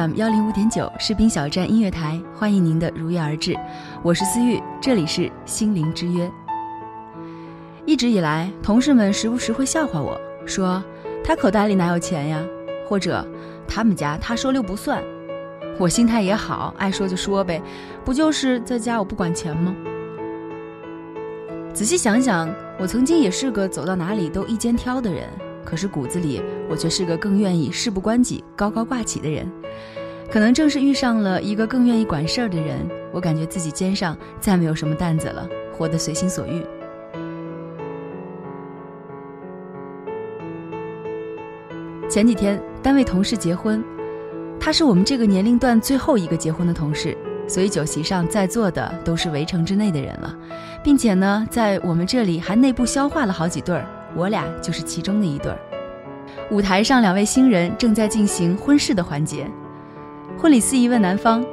m 幺零五点九士兵小站音乐台，欢迎您的如约而至，我是思玉，这里是心灵之约。一直以来，同事们时不时会笑话我。说他口袋里哪有钱呀？或者他们家他说六不算。我心态也好，爱说就说呗，不就是在家我不管钱吗？仔细想想，我曾经也是个走到哪里都一肩挑的人，可是骨子里我却是个更愿意事不关己高高挂起的人。可能正是遇上了一个更愿意管事儿的人，我感觉自己肩上再没有什么担子了，活得随心所欲。前几天单位同事结婚，他是我们这个年龄段最后一个结婚的同事，所以酒席上在座的都是围城之内的人了，并且呢，在我们这里还内部消化了好几对儿，我俩就是其中的一对儿。舞台上两位新人正在进行婚事的环节，婚礼司仪问男方：“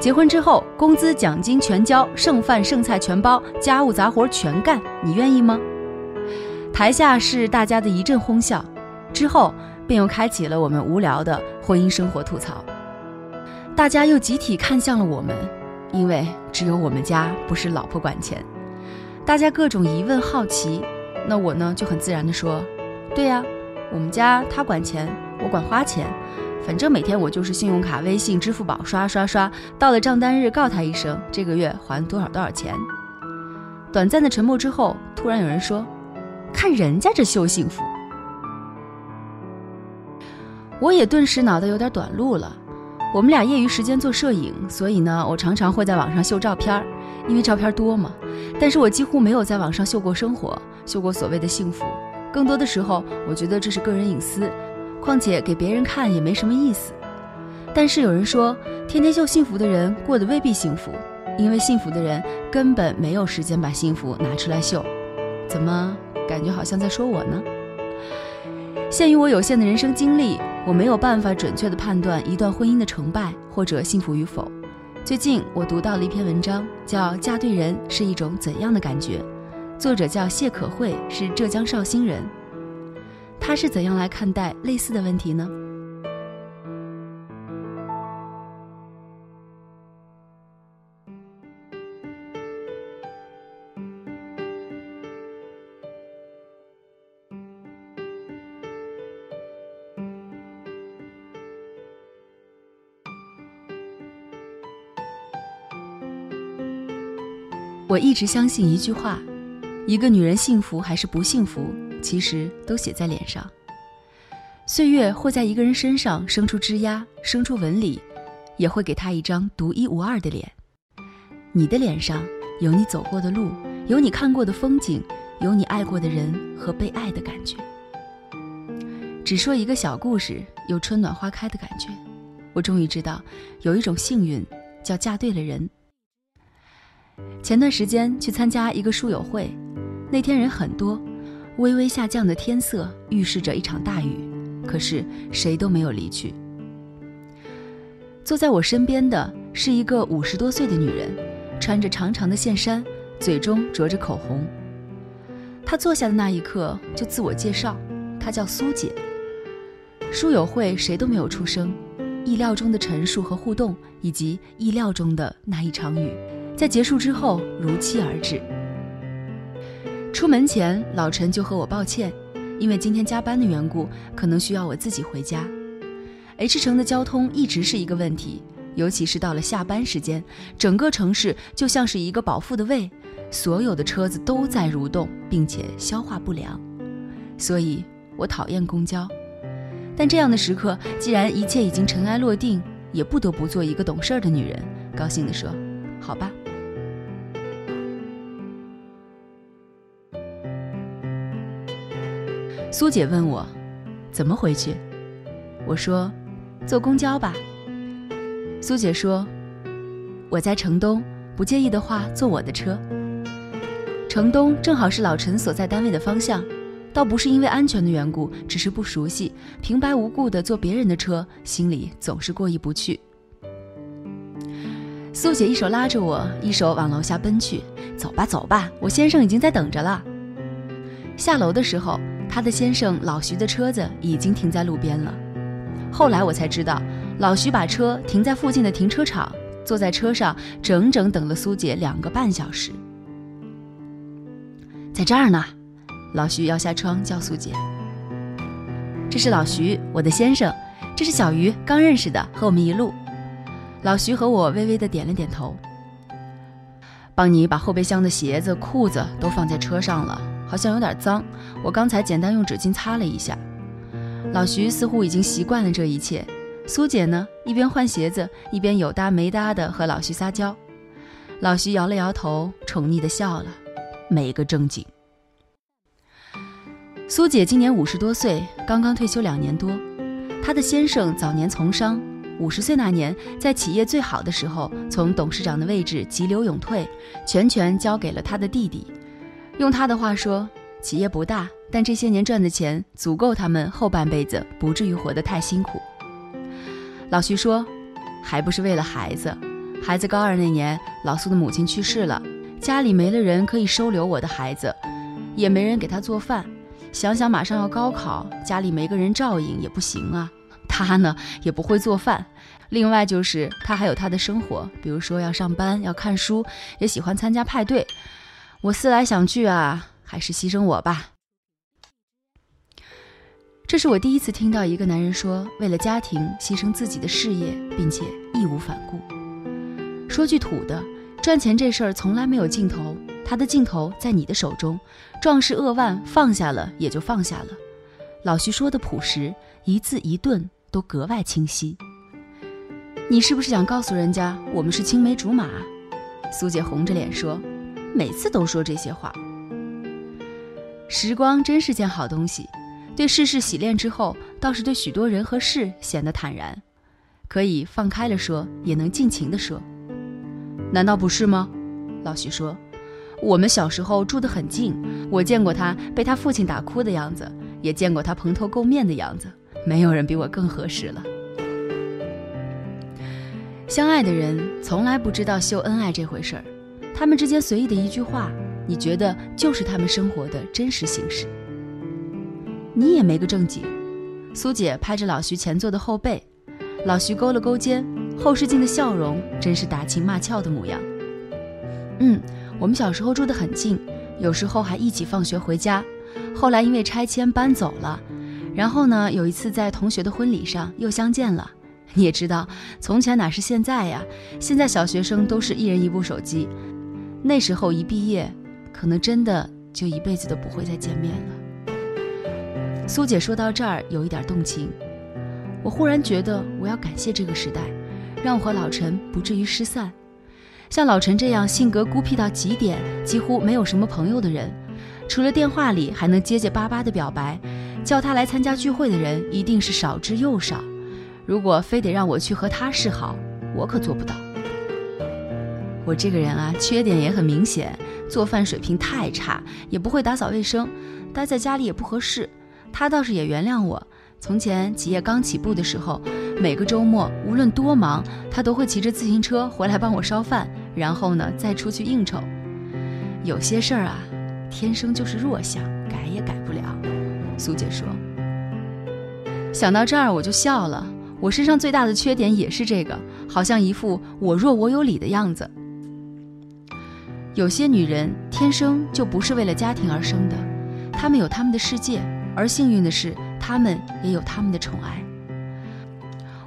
结婚之后工资奖金全交，剩饭剩菜全包，家务杂活全干，你愿意吗？”台下是大家的一阵哄笑，之后。便又开启了我们无聊的婚姻生活吐槽，大家又集体看向了我们，因为只有我们家不是老婆管钱，大家各种疑问好奇，那我呢就很自然的说，对呀，我们家他管钱，我管花钱，反正每天我就是信用卡、微信、支付宝刷刷刷，到了账单日告他一声，这个月还多少多少钱。短暂的沉默之后，突然有人说，看人家这秀幸福。我也顿时脑袋有点短路了。我们俩业余时间做摄影，所以呢，我常常会在网上秀照片，因为照片多嘛。但是我几乎没有在网上秀过生活，秀过所谓的幸福。更多的时候，我觉得这是个人隐私，况且给别人看也没什么意思。但是有人说，天天秀幸福的人过得未必幸福，因为幸福的人根本没有时间把幸福拿出来秀。怎么感觉好像在说我呢？限于我有限的人生经历。我没有办法准确的判断一段婚姻的成败或者幸福与否。最近我读到了一篇文章，叫《嫁对人是一种怎样的感觉》，作者叫谢可慧，是浙江绍兴人。他是怎样来看待类似的问题呢？我一直相信一句话：一个女人幸福还是不幸福，其实都写在脸上。岁月会在一个人身上生出枝桠，生出纹理，也会给她一张独一无二的脸。你的脸上有你走过的路，有你看过的风景，有你爱过的人和被爱的感觉。只说一个小故事，有春暖花开的感觉。我终于知道，有一种幸运，叫嫁对了人。前段时间去参加一个书友会，那天人很多，微微下降的天色预示着一场大雨，可是谁都没有离去。坐在我身边的是一个五十多岁的女人，穿着长长的线衫，嘴中着着口红。她坐下的那一刻就自我介绍，她叫苏姐。书友会谁都没有出声，意料中的陈述和互动，以及意料中的那一场雨，在结束之后如期而至。出门前，老陈就和我抱歉，因为今天加班的缘故，可能需要我自己回家。H 城的交通一直是一个问题，尤其是到了下班时间，整个城市就像是一个饱腹的胃，所有的车子都在蠕动，并且消化不良。所以我讨厌公交。但这样的时刻，既然一切已经尘埃落定，也不得不做一个懂事儿的女人。高兴地说：“好吧。”苏姐问我：“怎么回去？”我说：“坐公交吧。”苏姐说：“我在城东，不介意的话坐我的车。城东正好是老陈所在单位的方向。”倒不是因为安全的缘故，只是不熟悉，平白无故的坐别人的车，心里总是过意不去。苏姐一手拉着我，一手往楼下奔去：“走吧，走吧，我先生已经在等着了。”下楼的时候，她的先生老徐的车子已经停在路边了。后来我才知道，老徐把车停在附近的停车场，坐在车上整整等了苏姐两个半小时。在这儿呢。老徐摇下窗，叫苏姐：“这是老徐，我的先生。这是小鱼，刚认识的，和我们一路。”老徐和我微微的点了点头。帮你把后备箱的鞋子、裤子都放在车上了，好像有点脏。我刚才简单用纸巾擦了一下。老徐似乎已经习惯了这一切。苏姐呢，一边换鞋子，一边有搭没搭的和老徐撒娇。老徐摇了摇头，宠溺的笑了，没个正经。苏姐今年五十多岁，刚刚退休两年多。她的先生早年从商，五十岁那年，在企业最好的时候，从董事长的位置急流勇退，全权交给了他的弟弟。用他的话说，企业不大，但这些年赚的钱足够他们后半辈子不至于活得太辛苦。老徐说，还不是为了孩子。孩子高二那年，老苏的母亲去世了，家里没了人可以收留我的孩子，也没人给他做饭。想想马上要高考，家里没个人照应也不行啊。他呢也不会做饭，另外就是他还有他的生活，比如说要上班、要看书，也喜欢参加派对。我思来想去啊，还是牺牲我吧。这是我第一次听到一个男人说为了家庭牺牲自己的事业，并且义无反顾。说句土的，赚钱这事儿从来没有尽头。他的尽头在你的手中，壮士扼腕，放下了也就放下了。老徐说的朴实，一字一顿都格外清晰。你是不是想告诉人家我们是青梅竹马？苏姐红着脸说：“每次都说这些话。”时光真是件好东西，对世事洗练之后，倒是对许多人和事显得坦然，可以放开了说，也能尽情的说。难道不是吗？老徐说。我们小时候住得很近，我见过他被他父亲打哭的样子，也见过他蓬头垢面的样子。没有人比我更合适了。相爱的人从来不知道秀恩爱这回事儿，他们之间随意的一句话，你觉得就是他们生活的真实形式。你也没个正经。苏姐拍着老徐前座的后背，老徐勾了勾肩，后视镜的笑容真是打情骂俏的模样。嗯。我们小时候住得很近，有时候还一起放学回家。后来因为拆迁搬走了，然后呢，有一次在同学的婚礼上又相见了。你也知道，从前哪是现在呀？现在小学生都是一人一部手机，那时候一毕业，可能真的就一辈子都不会再见面了。苏姐说到这儿有一点动情，我忽然觉得我要感谢这个时代，让我和老陈不至于失散。像老陈这样性格孤僻到极点，几乎没有什么朋友的人，除了电话里还能结结巴巴的表白，叫他来参加聚会的人一定是少之又少。如果非得让我去和他示好，我可做不到。我这个人啊，缺点也很明显，做饭水平太差，也不会打扫卫生，待在家里也不合适。他倒是也原谅我。从前企业刚起步的时候，每个周末无论多忙，他都会骑着自行车回来帮我烧饭，然后呢再出去应酬。有些事儿啊，天生就是弱项，改也改不了。苏姐说。想到这儿我就笑了。我身上最大的缺点也是这个，好像一副我弱我有理的样子。有些女人天生就不是为了家庭而生的，她们有她们的世界，而幸运的是，她们也有她们的宠爱。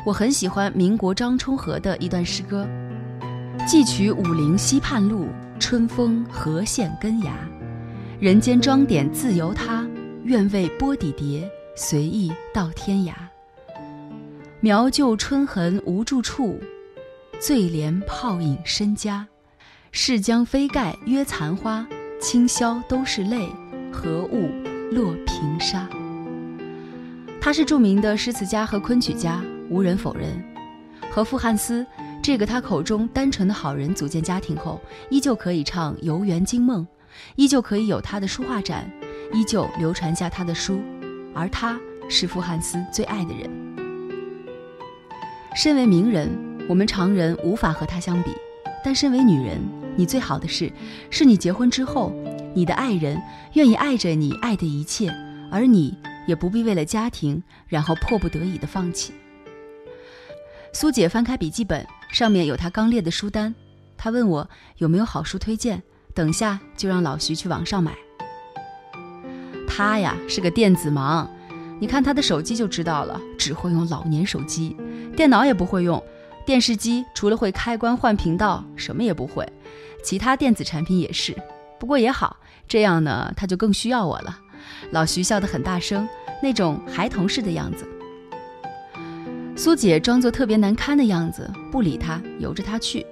我很喜欢民国张充和的一段诗歌：“寄取武陵西畔路，春风和现根芽。人间装点自由他，愿为波底蝶随意到天涯。”苗就春痕无住处，醉怜泡影身家。是将飞盖约残花，清宵都是泪，何物落平沙？他是著名的诗词家和昆曲家，无人否认。和傅汉思这个他口中单纯的好人组建家庭后，依旧可以唱《游园惊梦》，依旧可以有他的书画展，依旧流传下他的书，而他是傅汉思最爱的人。身为名人，我们常人无法和他相比。但身为女人，你最好的事，是你结婚之后，你的爱人愿意爱着你爱的一切，而你也不必为了家庭，然后迫不得已的放弃。苏姐翻开笔记本，上面有她刚列的书单，她问我有没有好书推荐，等下就让老徐去网上买。他呀是个电子盲，你看他的手机就知道了，只会用老年手机。电脑也不会用，电视机除了会开关换频道，什么也不会。其他电子产品也是，不过也好，这样呢他就更需要我了。老徐笑得很大声，那种孩童似的样子。苏姐装作特别难堪的样子，不理他，由着他去。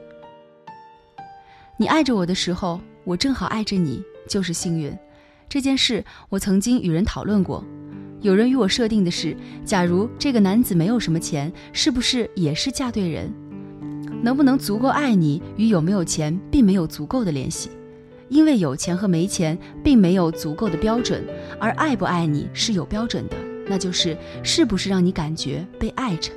你爱着我的时候，我正好爱着你，就是幸运。这件事我曾经与人讨论过。有人与我设定的是，假如这个男子没有什么钱，是不是也是嫁对人？能不能足够爱你，与有没有钱并没有足够的联系，因为有钱和没钱并没有足够的标准，而爱不爱你是有标准的，那就是是不是让你感觉被爱着。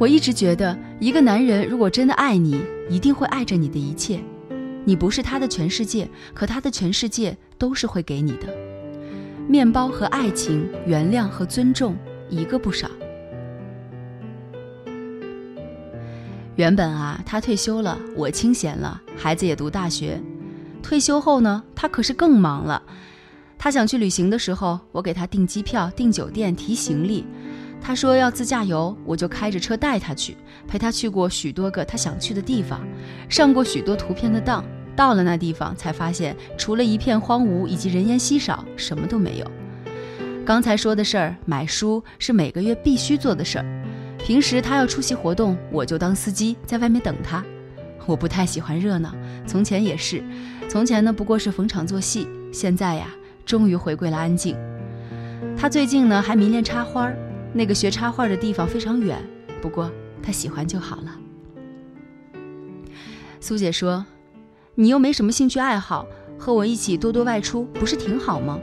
我一直觉得，一个男人如果真的爱你，一定会爱着你的一切。你不是他的全世界，可他的全世界都是会给你的。面包和爱情，原谅和尊重，一个不少。原本啊，他退休了，我清闲了，孩子也读大学。退休后呢，他可是更忙了。他想去旅行的时候，我给他订机票、订酒店、提行李。他说要自驾游，我就开着车带他去，陪他去过许多个他想去的地方，上过许多图片的当。到了那地方，才发现除了一片荒芜以及人烟稀少，什么都没有。刚才说的事儿，买书是每个月必须做的事儿。平时他要出席活动，我就当司机在外面等他。我不太喜欢热闹，从前也是。从前呢，不过是逢场作戏。现在呀，终于回归了安静。他最近呢，还迷恋插花儿，那个学插画的地方非常远，不过他喜欢就好了。苏姐说。你又没什么兴趣爱好，和我一起多多外出，不是挺好吗？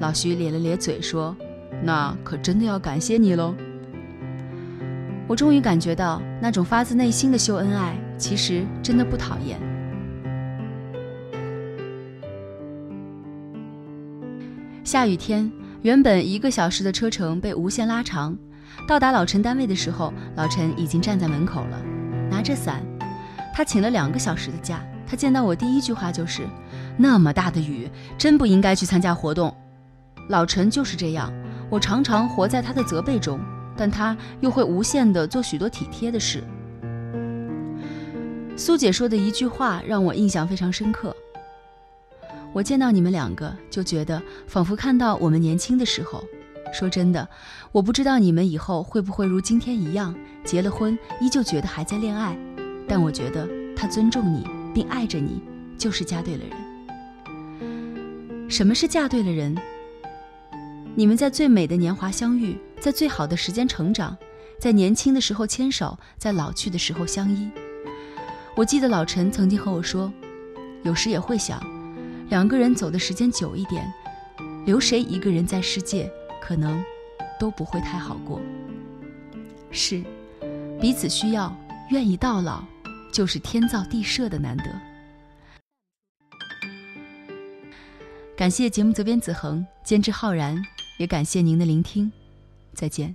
老徐咧了咧嘴说：“那可真的要感谢你喽。”我终于感觉到那种发自内心的秀恩爱，其实真的不讨厌。下雨天，原本一个小时的车程被无限拉长。到达老陈单位的时候，老陈已经站在门口了，拿着伞。他请了两个小时的假。他见到我第一句话就是：“那么大的雨，真不应该去参加活动。”老陈就是这样，我常常活在他的责备中，但他又会无限的做许多体贴的事。苏姐说的一句话让我印象非常深刻。我见到你们两个，就觉得仿佛看到我们年轻的时候。说真的，我不知道你们以后会不会如今天一样，结了婚依旧觉得还在恋爱，但我觉得他尊重你。并爱着你，就是嫁对了人。什么是嫁对了人？你们在最美的年华相遇，在最好的时间成长，在年轻的时候牵手，在老去的时候相依。我记得老陈曾经和我说，有时也会想，两个人走的时间久一点，留谁一个人在世界，可能都不会太好过。是，彼此需要，愿意到老。就是天造地设的难得。感谢节目责编子恒，监制浩然，也感谢您的聆听，再见。